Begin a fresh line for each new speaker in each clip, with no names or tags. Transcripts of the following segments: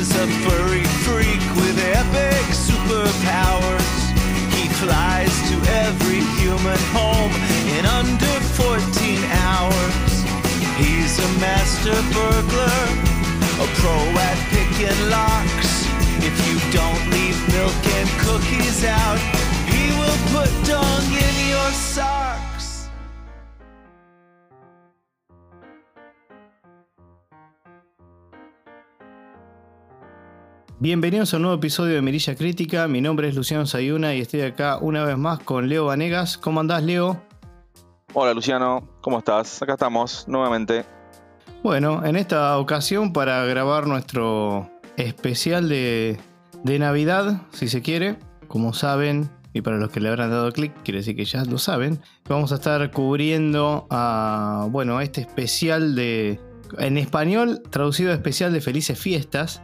is a furry freak with epic superpowers. He flies to every human home in under 14 hours. He's a master burglar, a pro at picking locks. If you don't leave milk and cookies out, he will put dung in your socks.
Bienvenidos a un nuevo episodio de Mirilla Crítica. Mi nombre es Luciano Sayuna y estoy acá una vez más con Leo Vanegas. ¿Cómo andás, Leo?
Hola Luciano, ¿cómo estás? Acá estamos nuevamente.
Bueno, en esta ocasión para grabar nuestro especial de, de Navidad, si se quiere. Como saben, y para los que le habrán dado clic, quiere decir que ya lo saben, vamos a estar cubriendo a, bueno, este especial de, en español, traducido a especial de Felices Fiestas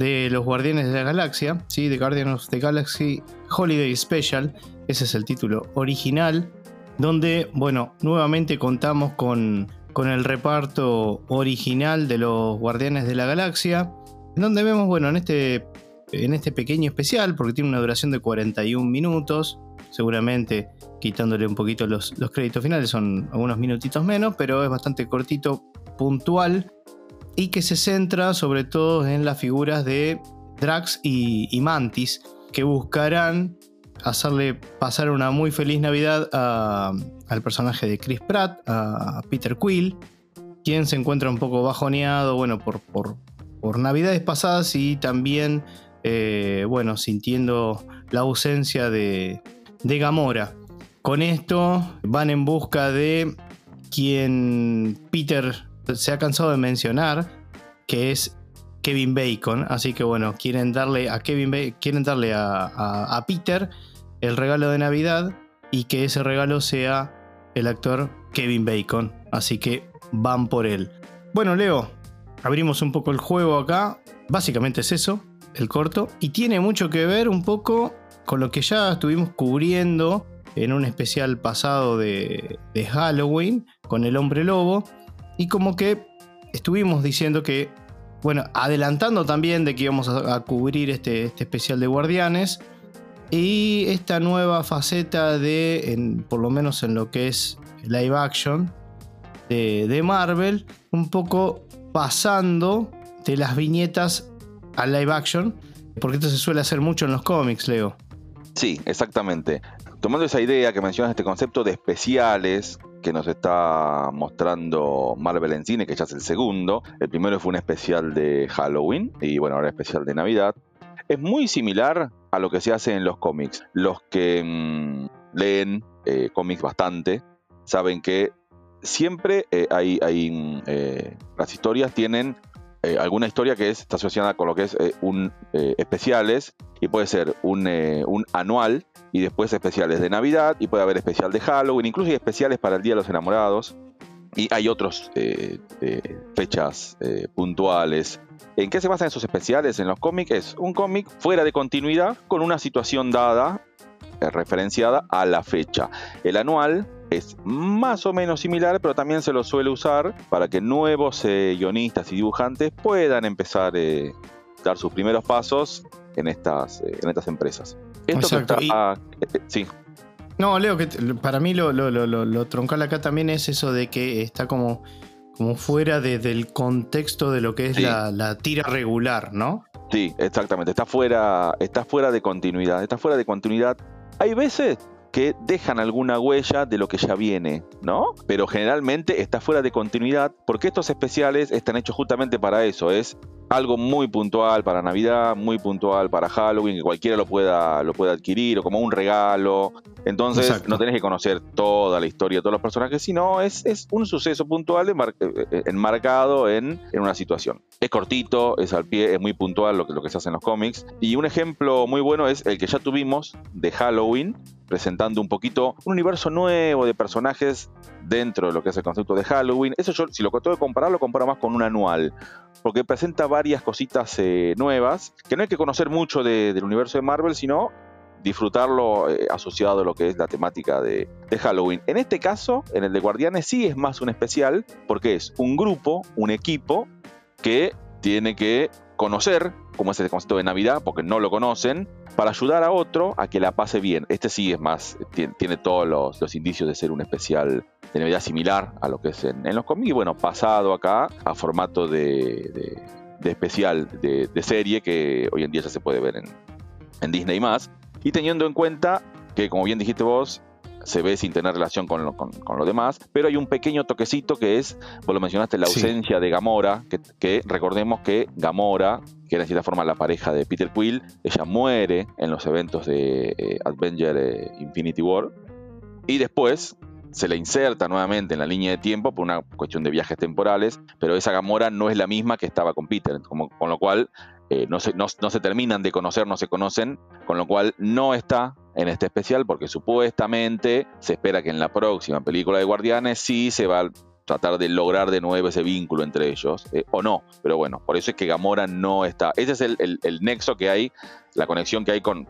de los Guardianes de la Galaxia, ¿sí? The Guardians of the Galaxy Holiday Special, ese es el título original, donde, bueno, nuevamente contamos con, con el reparto original de los Guardianes de la Galaxia, donde vemos, bueno, en este, en este pequeño especial, porque tiene una duración de 41 minutos, seguramente quitándole un poquito los, los créditos finales, son algunos minutitos menos, pero es bastante cortito, puntual, y que se centra sobre todo en las figuras de Drax y, Mantis, que buscarán hacerle pasar una muy feliz Navidad al personaje de Chris Pratt, a Peter Quill, quien se encuentra un poco bajoneado, bueno, por, por, por Navidades pasadas y también, eh, bueno, sintiendo la ausencia de, de Gamora. Con esto van en busca de quien Peter se ha cansado de mencionar, que es Kevin Bacon. Así que bueno, quieren darle a Kevin Ba- quieren darle a, Peter el regalo de Navidad y que ese regalo sea el actor Kevin Bacon. Así que van por él. Bueno, Leo, abrimos un poco el juego acá. Básicamente es eso, el corto. Y tiene mucho que ver un poco con lo que ya estuvimos cubriendo en un especial pasado de Halloween con el hombre lobo. Y como que estuvimos diciendo que, bueno, adelantando también de que íbamos a, a cubrir este, este especial de Guardianes. Y esta nueva faceta de, por lo menos en lo que es live action de, de Marvel, un poco pasando de las viñetas al live action, porque esto se suele hacer mucho en los cómics, Leo.
Sí, exactamente. Tomando esa idea que mencionas, este concepto de especiales que nos está mostrando Marvel en cine, que ya es el segundo. El primero fue un especial de Halloween y bueno, ahora especial de Navidad. Es muy similar a lo que se hace en los cómics. Los que mm, leen eh, cómics bastante saben que siempre eh, hay, hay, mm, eh, las historias tienen eh, alguna historia que es, está asociada con lo que es eh, un eh, especiales y puede ser un, anual y después especiales de Navidad y puede haber especial de Halloween, incluso hay especiales para el Día de los Enamorados y hay otras fechas puntuales. ¿En qué se basan esos especiales en los cómics? Es un cómic fuera de continuidad con una situación dada, referenciada a la fecha. El anual es más o menos similar, pero también se lo suele usar para que nuevos eh, guionistas y dibujantes puedan empezar a dar sus primeros pasos en estas, eh, en estas empresas. Esto que
Exacto,
está- eh, eh, sí,
No, Leo, que para mí lo, lo, lo, lo- lo troncal acá también es eso de que está como, como fuera de- del contexto de lo que es
Sí.
la, la tira regular, ¿no?
Sí, exactamente. Está fuera, está fuera de continuidad. Está fuera de continuidad. Hay veces que dejan alguna huella de lo que ya viene, ¿no? Pero generalmente está fuera de continuidad porque estos especiales están hechos justamente para eso. Es algo muy puntual para Navidad, muy puntual para Halloween, que cualquiera lo pueda, lo pueda adquirir o como un regalo. Entonces
Exacto.
no tenés que conocer toda la historia de todos los personajes, sino es, es un suceso puntual enmar- eh, eh, enmarcado en, en una situación. Es cortito, es al pie, es muy puntual lo que, lo que se hace en los cómics. Y un ejemplo muy bueno es el que ya tuvimos de Halloween, presentando un poquito un universo nuevo de personajes dentro de lo que es el concepto de Halloween. Eso yo, si lo tengo que comparar, lo comparo más con un anual, porque presenta varias cositas eh, nuevas, que no hay que conocer mucho de- del universo de Marvel, sino disfrutarlo eh, asociado a lo que es la temática de Halloween. En este caso, en el de Guardianes, sí es más un especial, porque es un grupo, un equipo, que tiene que conocer como es el concepto de Navidad, porque no lo conocen, para ayudar a otro a que la pase bien. Este sí es más, tiene, todos los, indicios de ser un especial de Navidad similar a lo que es en, los cómics, bueno, pasado acá a formato de, especial de, serie que hoy en día ya se puede ver en, en Disney más. Y teniendo en cuenta que, como bien dijiste vos, se ve sin tener relación con lo, con, lo, demás, pero hay un pequeño toquecito que es, vos lo mencionaste, la ausencia de Gamora, que, recordemos que Gamora, que era de cierta forma la pareja de Peter Quill, ella muere en los eventos de eh, Avenger eh, Infinity War, y después se le inserta nuevamente en la línea de tiempo por una cuestión de viajes temporales, pero esa Gamora no es la misma que estaba con Peter, como, con lo cual eh, no, se, no, se terminan de conocer, no se conocen, con lo cual no está en este especial porque supuestamente se espera que en la próxima película de Guardianes sí se va tratar de lograr de nuevo ese vínculo entre ellos, eh, o no, pero bueno, por eso es que Gamora no está. Ese es el, nexo que hay, la conexión que hay con,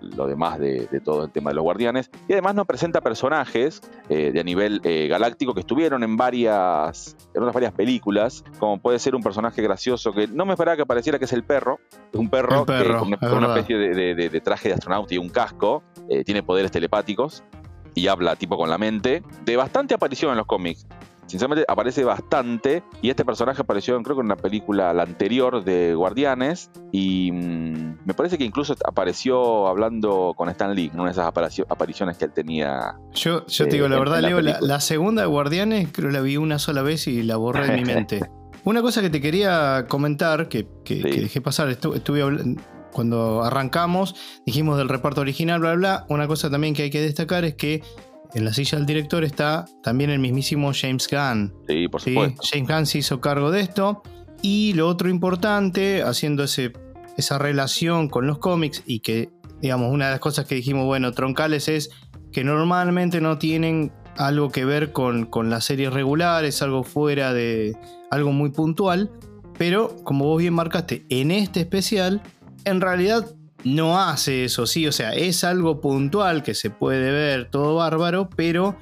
lo demás de, todo el tema de los guardianes. Y además nos presenta personajes eh, de a nivel eh, galáctico que estuvieron en varias, en unas varias películas, como puede ser un personaje gracioso que no me esperaba que pareciera que es el perro, es un perro, con, una especie de, traje de astronauta y un casco, tiene poderes telepáticos y habla tipo con la mente, de bastante aparición en los cómics sinceramente aparece bastante y este personaje apareció creo que en una película la anterior de Guardianes y mm, me parece que incluso apareció hablando con Stan Lee en una de esas apariciones que él tenía.
Yo, yo te digo la verdad, Leo, la, segunda de Guardianes creo que la vi una sola vez y la borré de mi mente. Una cosa que te quería comentar, que, dejé pasar, estuve hablando cuando arrancamos, dijimos del reparto original, bla, bla. Una cosa también que hay que destacar es que en la silla del director está también el mismísimo James Gunn.
Sí, por supuesto.
James Gunn se hizo cargo de esto. Y lo otro importante, haciendo ese, esa relación con los cómics y que, digamos, una de las cosas que dijimos, bueno, troncales es que normalmente no tienen algo que ver con, con las series regulares, algo fuera de algo muy puntual. Pero, como vos bien marcaste, en este especial, en realidad no hace eso, sí, o sea, es algo puntual que se puede ver todo bárbaro, pero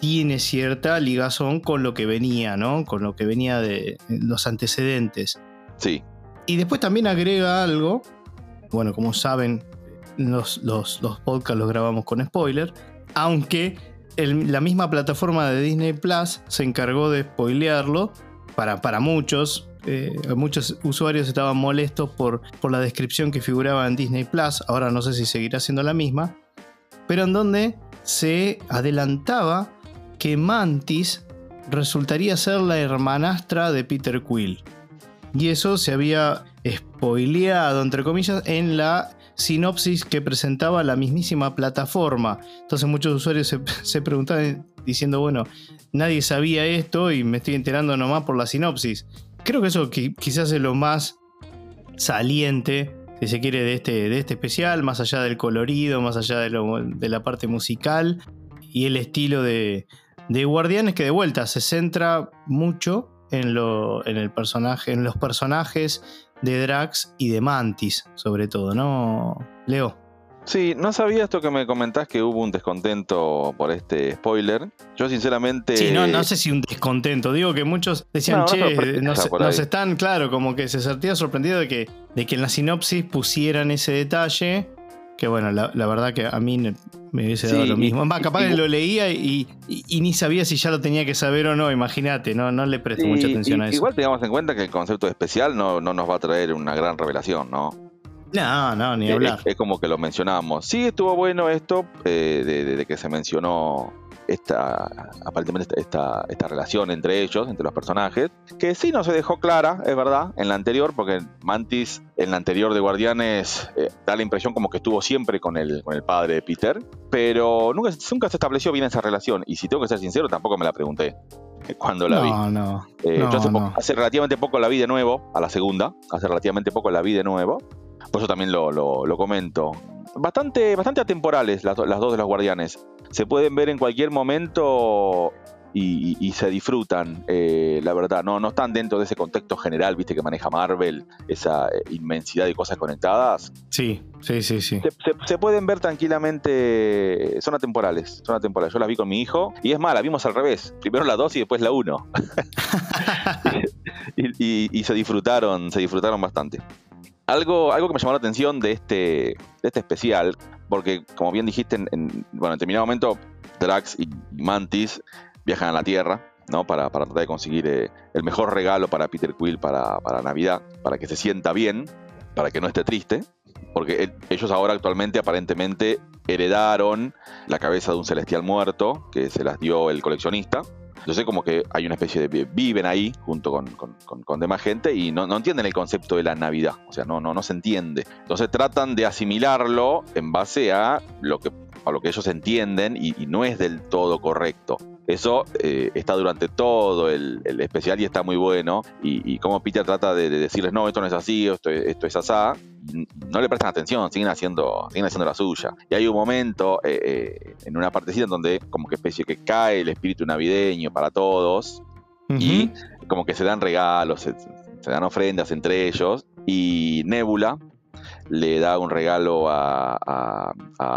tiene cierta ligazón con lo que venía, ¿no? Con lo que venía de los antecedentes.
Sí.
Y después también agrega algo, bueno, como saben, los, los, podcasts los grabamos con spoiler, aunque la misma plataforma de Disney Plus se encargó de spoilearlo para, para muchos, eh, muchos usuarios estaban molestos por, por la descripción que figuraba en Disney Plus, ahora no sé si seguirá siendo la misma, pero en donde se adelantaba que Mantis resultaría ser la hermanastra de Peter Quill. Y eso se había spoileado, entre comillas, en la sinopsis que presentaba la mismísima plataforma. Entonces muchos usuarios se, se preguntaban diciendo, bueno, nadie sabía esto y me estoy enterando nomás por la sinopsis creo que eso quizás es lo más saliente, si se quiere, de este, de este especial, más allá del colorido, más allá de, la parte musical y el estilo de, de Guardianes, que de vuelta se centra mucho en, el personaje, en los personajes de Drax y de Mantis, sobre todo, ¿no, Leo?
Sí, no sabía esto que me comentás que hubo un descontento por este spoiler. Yo sinceramente...
Sí, no, no sé si un descontento. Digo que muchos decían, che, nos, están, claro, como que se sentía sorprendido de que, de que en la sinopsis pusieran ese detalle. Que bueno, la, verdad que a mí me hubiese dado lo mismo. Más, capaz que lo leía y, ni sabía si ya lo tenía que saber o no, imagínate, no, no le presto mucha atención a eso.
Igual tengamos en cuenta que el concepto especial no, no nos va a traer una gran revelación, ¿no?
No, no, ni hablar.
Es, como que lo mencionábamos. Sí, estuvo bueno esto eh, de, que se mencionó esta, aparentemente esta, esta, relación entre ellos, entre los personajes, que sí no se dejó clara, es verdad, en la anterior, porque Mantis en la anterior de Guardianes eh, da la impresión como que estuvo siempre con el, con el padre de Peter, pero nunca, nunca se estableció bien esa relación, y si tengo que ser sincero, tampoco me la pregunté cuando la vi.
No, no.
Eh, yo hace, hace, relativamente poco la vi de nuevo, a la segunda, hace relativamente poco la vi de nuevo, por eso también lo, comento. Bastante, bastante atemporales las, las, dos de los guardianes. Se pueden ver en cualquier momento y, se disfrutan, eh, la verdad. No, no están dentro de ese contexto general, viste, que maneja Marvel, esa eh, inmensidad de cosas conectadas.
Sí, sí, sí, sí.
Se, pueden ver tranquilamente, son atemporales, son atemporales. Yo las vi con mi hijo y es más, la vimos al revés. Primero la 2 y después la 1. y, y se disfrutaron, se disfrutaron bastante. Algo, algo que me llamó la atención de este, de este especial, porque como bien dijiste, en, bueno, en determinado momento Drax y Mantis viajan a la Tierra, ¿no? Para, para tratar de conseguir eh, el mejor regalo para Peter Quill para, para Navidad, para que se sienta bien, para que no esté triste, porque ellos ahora actualmente aparentemente heredaron la cabeza de un celestial muerto que se las dio el coleccionista entonces como que hay una especie de... viven ahí junto con, con, demás gente y no, entienden el concepto de la Navidad, o sea, no, no, no se entiende. Entonces tratan de asimilarlo en base a lo que, a lo que ellos entienden y, no es del todo correcto. Eso eh, está durante todo el, especial y está muy bueno. Y, como Peter trata de, decirles, no, esto no es así, esto, esto es asá, no le prestan atención, siguen haciendo, siguen haciendo la suya. Y hay un momento eh, eh, en una partecita en donde como que especie que cae el espíritu navideño para todos y como que se dan regalos, se, dan ofrendas entre ellos y Nebula le da un regalo a,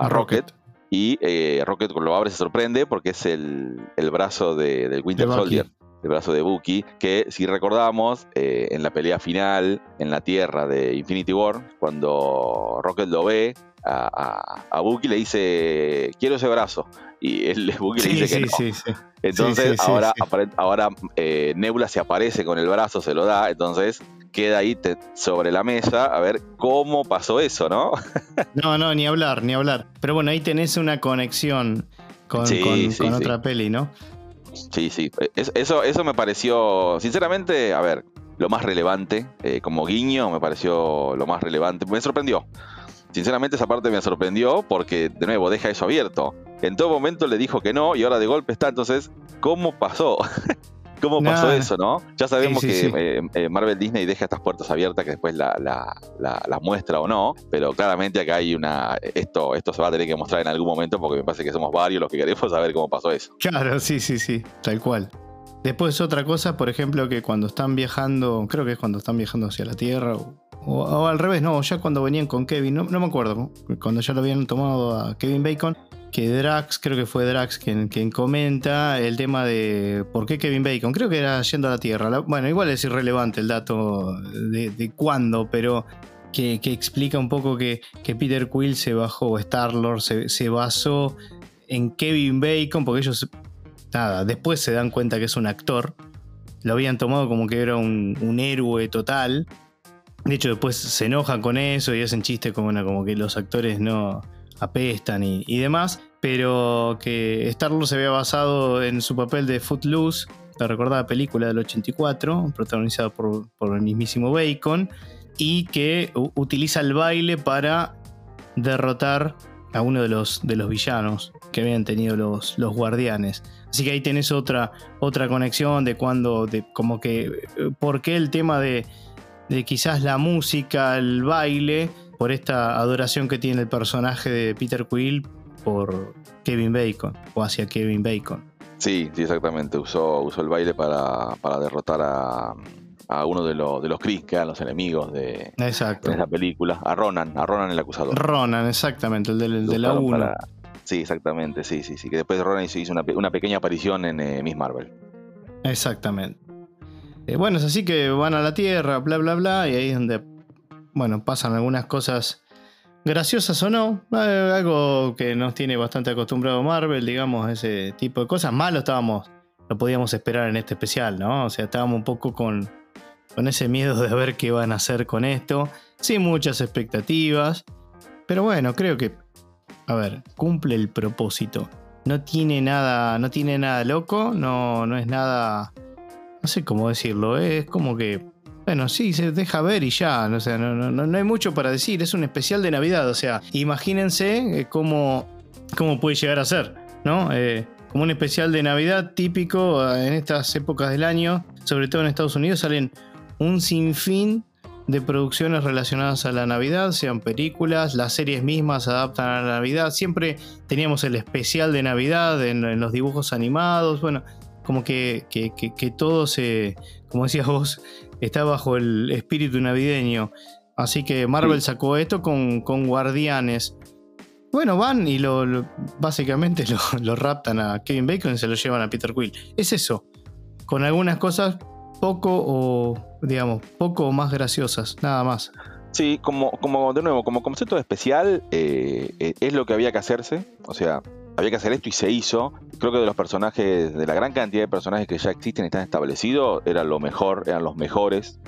Rocket. Y eh, Rocket lo abre y se sorprende porque es el, brazo del Winter Soldier el brazo de Bucky, que si recordamos, eh, en la pelea final en la Tierra de Infinity War, cuando Rocket lo ve, a, a, Bucky le dice, quiero ese brazo. Y él, Bucky le dice que no. Entonces ahora, ahora eh, Nebula se aparece con el brazo, se lo da, entonces queda ahí sobre la mesa a ver cómo pasó eso, ¿no?
no, no, ni hablar, ni hablar. Pero bueno, ahí tenés una conexión con, con otra peli, ¿no?
Sí, sí. eso, eso me pareció, sinceramente, a ver, lo más relevante. Eh, como guiño, me pareció lo más relevante. Me sorprendió. Sinceramente, esa parte me sorprendió porque, de nuevo, deja eso abierto. En todo momento le dijo que no y ahora de golpe está. Entonces, ¿cómo pasó? cómo pasó eso, ¿no? Ya sabemos que eh, eh, Marvel Disney deja estas puertas abiertas que después las la, muestra o no, pero claramente acá hay una. Esto, esto se va a tener que mostrar en algún momento porque me parece que somos varios los que queremos saber cómo pasó eso.
Claro, sí, sí, sí, tal cual. Después otra cosa, por ejemplo, que cuando están viajando, creo que es cuando están viajando hacia la Tierra, o, al revés, no, ya cuando venían con Kevin, no, no me acuerdo, cuando ya lo habían tomado a Kevin Bacon, que Drax, creo que fue Drax quien, comenta el tema de por qué Kevin Bacon, creo que era yendo a la Tierra. bueno, igual es irrelevante el dato de, cuándo, pero que, explica un poco que, Peter Quill se bajó, o Star-Lord se, basó en Kevin Bacon, porque ellos, nada, después se dan cuenta que es un actor. Lo habían tomado como que era un, héroe total. De hecho, después se enojan con eso y hacen chistes como, como que los actores no apestan y, demás, pero que Star-Lord se había basado en su papel de Footloose, la recordada película del 84, protagonizada por, el mismísimo Bacon, y que utiliza el baile para derrotar a uno de los, de los villanos que habían tenido los, los guardianes. Así que ahí tenés otra, otra conexión de cuando, de como que, eh, por qué el tema de, de quizás la música, el baile, por esta adoración que tiene el personaje de Peter Quill por Kevin Bacon o hacia Kevin Bacon.
Sí, sí, exactamente. Usó, usó el baile para, derrotar a, uno de, los de los Kree, que eran los enemigos de,
Exacto.
esa película. A Ronan, a Ronan el acusador.
Ronan, exactamente, el de, la 1.
Sí, exactamente, sí, sí, sí. Que después Ronan hizo una, una pequeña aparición en eh, Miss Marvel.
Exactamente. Eh, bueno, es así que van a la Tierra, bla, bla, bla, y ahí es donde bueno, pasan algunas cosas graciosas o no. Eh, algo que nos tiene bastante acostumbrado Marvel, digamos, ese tipo de cosas. Malo estábamos, lo podíamos esperar en este especial, ¿no? O sea, estábamos un poco con, con ese miedo de ver qué van a hacer con esto. Sin muchas expectativas. Pero bueno, creo que, a ver, cumple el propósito. No tiene nada, no tiene nada loco, no, no es nada, no sé cómo decirlo, es como que bueno, sí, se deja ver y ya, sea, no, no, no, hay mucho para decir, es un especial de Navidad, o sea, imagínense eh, cómo, cómo puede llegar a ser, ¿no? Eh, como un especial de Navidad típico eh, en estas épocas del año, sobre todo en Estados Unidos, salen un sinfín de producciones relacionadas a la Navidad, sean películas, las series mismas se adaptan a la Navidad, siempre teníamos el especial de Navidad en, los dibujos animados, bueno, como que, que, que todo se, como decías vos, está bajo el espíritu navideño. Así que Marvel sacó esto con, con, Guardianes. Bueno, van y lo, básicamente lo, raptan a Kevin Bacon y se lo llevan a Peter Quill. Es eso. Con algunas cosas poco o, digamos, poco o más graciosas, nada más.
Sí, como, como de nuevo, como concepto especial, eh, eh, es lo que había que hacerse. O sea, había que hacer esto y se hizo. Creo que de los personajes, de la gran cantidad de personajes que ya existen y están establecidos, eran lo mejor, eran los mejores.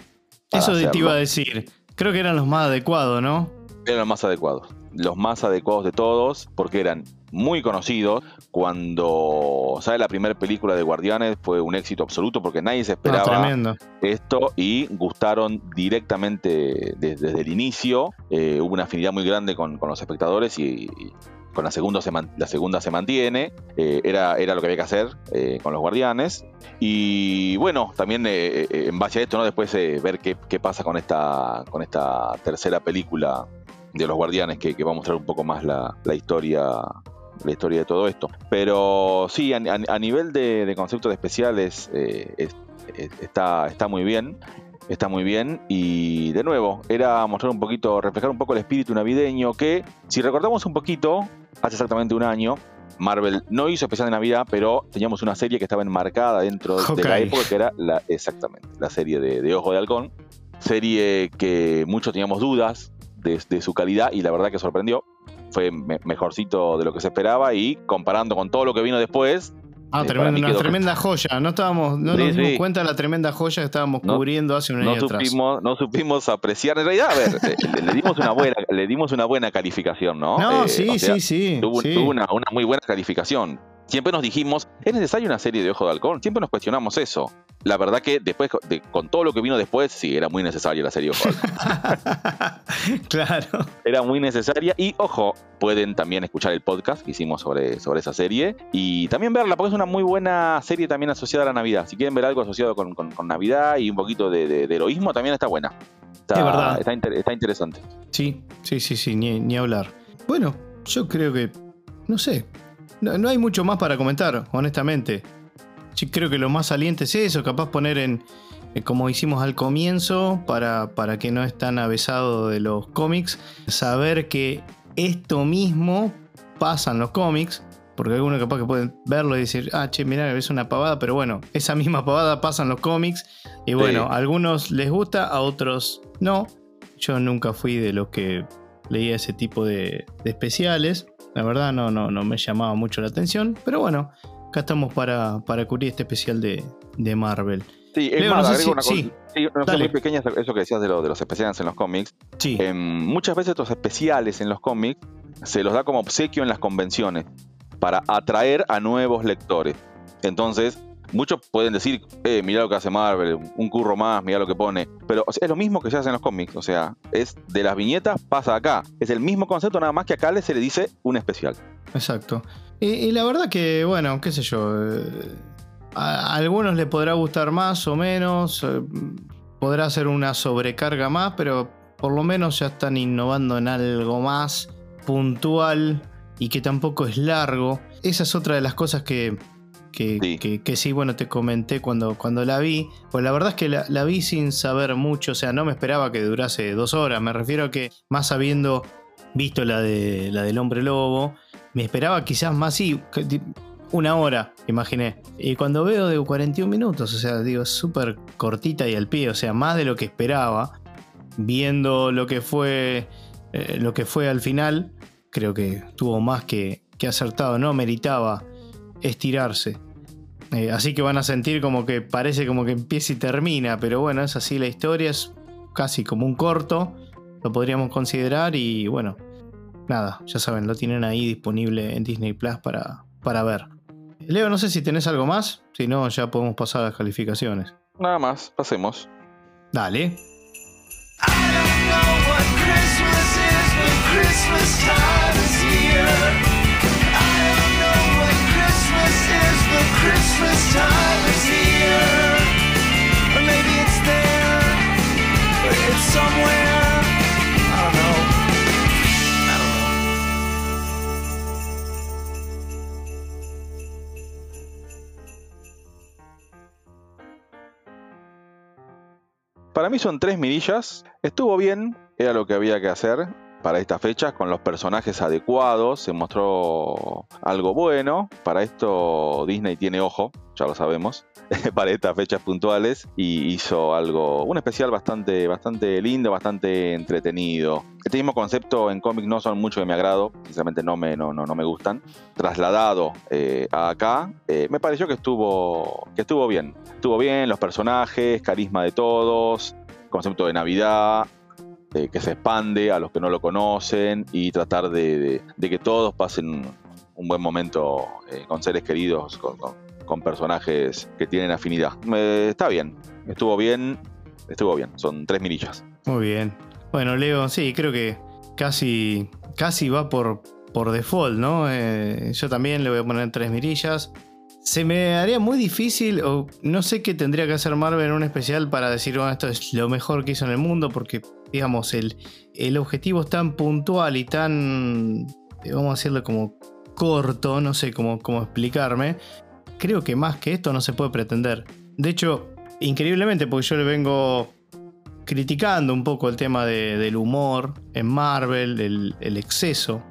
Eso te iba a decir. Creo que eran los más adecuados, ¿no?
Eran los más adecuados. Los más adecuados de todos, porque eran muy conocidos. Cuando sale la primera película de Guardianes fue un éxito absoluto porque nadie se
Ah,
esperaba esto y gustaron directamente desde, el inicio. Eh, hubo una afinidad muy grande con, con los espectadores y, y con la segunda se, man- la segunda se mantiene. Eh, era, era lo que había que hacer eh, con los guardianes. Y bueno, también eh, en base a esto, ¿no? después ver qué, qué pasa con esta, con esta tercera película de los guardianes que, va a mostrar un poco más la, la historia la historia de todo esto. Pero sí, a, nivel de, de conceptos especiales eh, es- es- está, está muy bien. Está muy bien. Y de nuevo, era mostrar un poquito, reflejar un poco el espíritu navideño que, si recordamos un poquito, hace exactamente un año, Marvel no hizo especial de Navidad, pero teníamos una serie que estaba enmarcada dentro de la época, que era la, exactamente, la serie de, de Ojo de Halcón. Serie que muchos teníamos dudas de, de su calidad y la verdad que sorprendió. Fue me- mejorcito de lo que se esperaba y comparando con todo lo que vino después,
Ah, tremenda, una tremenda joya. No estábamos, no
Sí,
nos dimos
sí.
cuenta de la tremenda joya que estábamos
No-
cubriendo hace un año
no
atrás.
supimos, no supimos apreciar. En realidad, a ver, le, le dimos una buena, le dimos una buena calificación, ¿no?
No,
Eh,
sí,
o sea,
sí, sí.
Tuvo,
sí.
tuvo una, una muy buena calificación. Siempre nos dijimos, ¿es necesaria una serie de Ojo de Halcón? Siempre nos cuestionamos eso. La verdad que después, de- con todo lo que vino después, sí, era muy necesaria la serie
claro.
Era muy necesaria. Y ojo, pueden también escuchar el podcast que hicimos sobre, sobre esa serie. Y también verla, porque es una muy buena serie también asociada a la Navidad. Si quieren ver algo asociado con, con- con Navidad y un poquito de, de- de heroísmo, también está buena. Está,
Es verdad.
Está, inter- está interesante.
Sí, sí, sí, sí, ni, ni hablar. Bueno, yo creo que, no sé, no, no hay mucho más para comentar, honestamente. Yo creo que lo más saliente es eso, capaz poner en, eh, como hicimos al comienzo, para, para que no es tan avesado de los cómics, saber que esto mismo pasa en los cómics, porque algunos capaz que pueden verlo y decir, ah, che, mirá, es una pavada, pero bueno, esa misma pavada pasa en los cómics, y bueno,
Sí.
a algunos les gusta, a otros no. Yo nunca fui de los que leía ese tipo de, de especiales. La verdad no, no, no me llamaba mucho la atención. Pero bueno, acá estamos para, para cubrir este especial de, de Marvel.
Sí, es
Leo,
más,
no
agrego
si-
una cosa.
sí,
sí, una cosa muy pequeña, eso que decías de, lo- de los especiales en los cómics.
Sí,
Em, muchas veces estos especiales en los cómics se los da como obsequio en las convenciones para atraer a nuevos lectores. Entonces, muchos pueden decir, eh, mira lo que hace Marvel, un curro más, mira lo que pone. Pero o sea, es lo mismo que se hace en los cómics. O sea, es de las viñetas pasa acá. Es el mismo concepto, nada más que acá se le dice un especial.
exacto. Y, y la verdad que, bueno, qué sé yo. eh, a, a algunos les podrá gustar más o menos. eh, podrá ser una sobrecarga más, pero por lo menos ya están innovando en algo más puntual y que tampoco es largo. Esa es otra de las cosas que, que,
Sí.
que- que sí, bueno, te comenté cuando, cuando la vi. Pues la verdad es que la, la vi sin saber mucho, o sea, no me esperaba que durase dos horas. Me refiero a que, más habiendo visto la, de, la del hombre lobo, me esperaba quizás más, sí, una hora, imaginé. Y cuando veo de 41 minutos, o sea, digo, súper cortita y al pie, o sea, más de lo que esperaba. Viendo lo que fue, eh, lo que fue al final, creo que tuvo más que, que acertado, no meritaba estirarse. Eh, así que van a sentir como que parece como que empieza y termina, pero bueno, es así la historia, es casi como un corto, lo podríamos considerar y bueno, nada, ya saben, lo tienen ahí disponible en Disney Plus para, para ver. Leo, no sé si tenés algo más, si no ya podemos pasar a las calificaciones.
Nada más, pasemos.
Dale.
I don't know what
Para mí son tres mirillas. Estuvo bien, era lo que había que hacer. Para estas fechas con los personajes adecuados. Se mostró algo bueno. Para esto Disney tiene ojo, ya lo sabemos, para estas fechas puntuales y hizo algo, un especial bastante, bastante lindo, bastante entretenido. Este mismo concepto en cómic no son mucho de mi agrado, sinceramente no me, no, no me gustan. Trasladado eh, a acá, eh, me pareció que estuvo, que estuvo bien. Estuvo bien, los personajes, carisma de todos, concepto de Navidad, eh, que se expande a los que no lo conocen y tratar de, que todos pasen un buen momento con seres queridos, con, con personajes que tienen afinidad. está bien, estuvo bien, estuvo bien, son tres mirillas.
Muy bien. Bueno, Leo, sí, creo que casi, casi va por, por default, ¿no? Eh, yo también le voy a poner tres mirillas. Se me haría muy difícil, o no sé qué tendría que hacer Marvel en un especial para decir, bueno, esto es lo mejor que hizo en el mundo, porque, digamos, el, el objetivo es tan puntual y tan, vamos a decirlo como corto, no sé cómo, cómo explicarme, creo que más que esto no se puede pretender. De hecho, increíblemente, porque yo le vengo criticando un poco el tema del humor en Marvel, el, exceso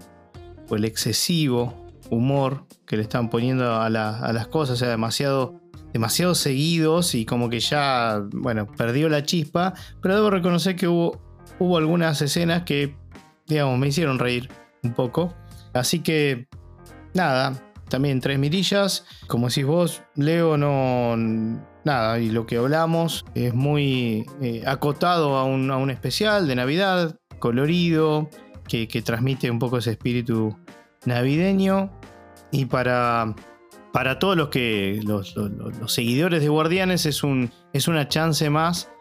o el excesivo humor que le están poniendo a, las cosas, o sea, demasiado, demasiado seguidos y como que ya, bueno, perdió la chispa, pero debo reconocer que hubo, hubo algunas escenas que, digamos, me hicieron reír un poco. Así que, nada, también tres mirillas. Como decís vos, Leo, no. Nada, y lo que hablamos es muy eh, acotado a un, especial de Navidad, colorido, que, transmite un poco ese espíritu navideño. Y para, para todos los que. Los, seguidores de Guardianes es, un, es una chance más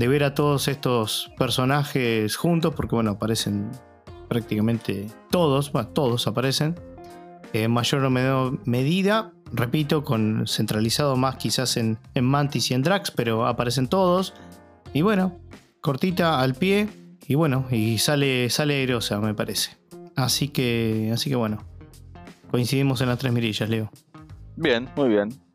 de ver a todos estos personajes juntos, porque bueno, aparecen prácticamente todos, todos aparecen en mayor o menor medida, repito, con centralizado más quizás en, Mantis y en Drax, pero aparecen todos. Y bueno, cortita al pie y bueno, y sale, sale me parece. Así que, así que bueno, coincidimos en las tres mirillas, Leo.
Bien, muy bien.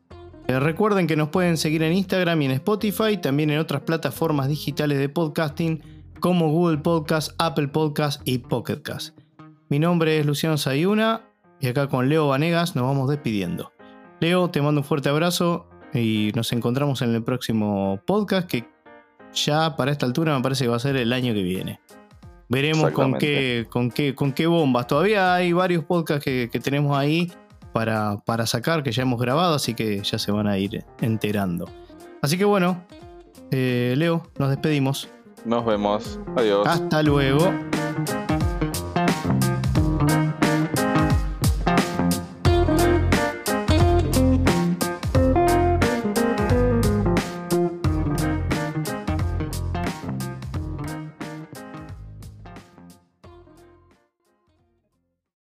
Eh, recuerden que nos pueden seguir en Instagram y en Spotify, también en otras plataformas digitales de podcasting como Google Podcast, Apple Podcast y Pocket Cast. Mi nombre es Luciano Sayuna y acá con Leo Vanegas nos vamos despidiendo. Leo, te mando un fuerte abrazo y nos encontramos en el próximo podcast que ya para esta altura me parece que va a ser el año que viene. Veremos con qué, con, qué, con qué bombas. Todavía hay varios podcasts que, tenemos ahí para, para, sacar, que ya hemos grabado, así que ya se van a ir enterando. Así que bueno, eh, Leo, nos despedimos.
Nos vemos. Adiós.
Hasta luego.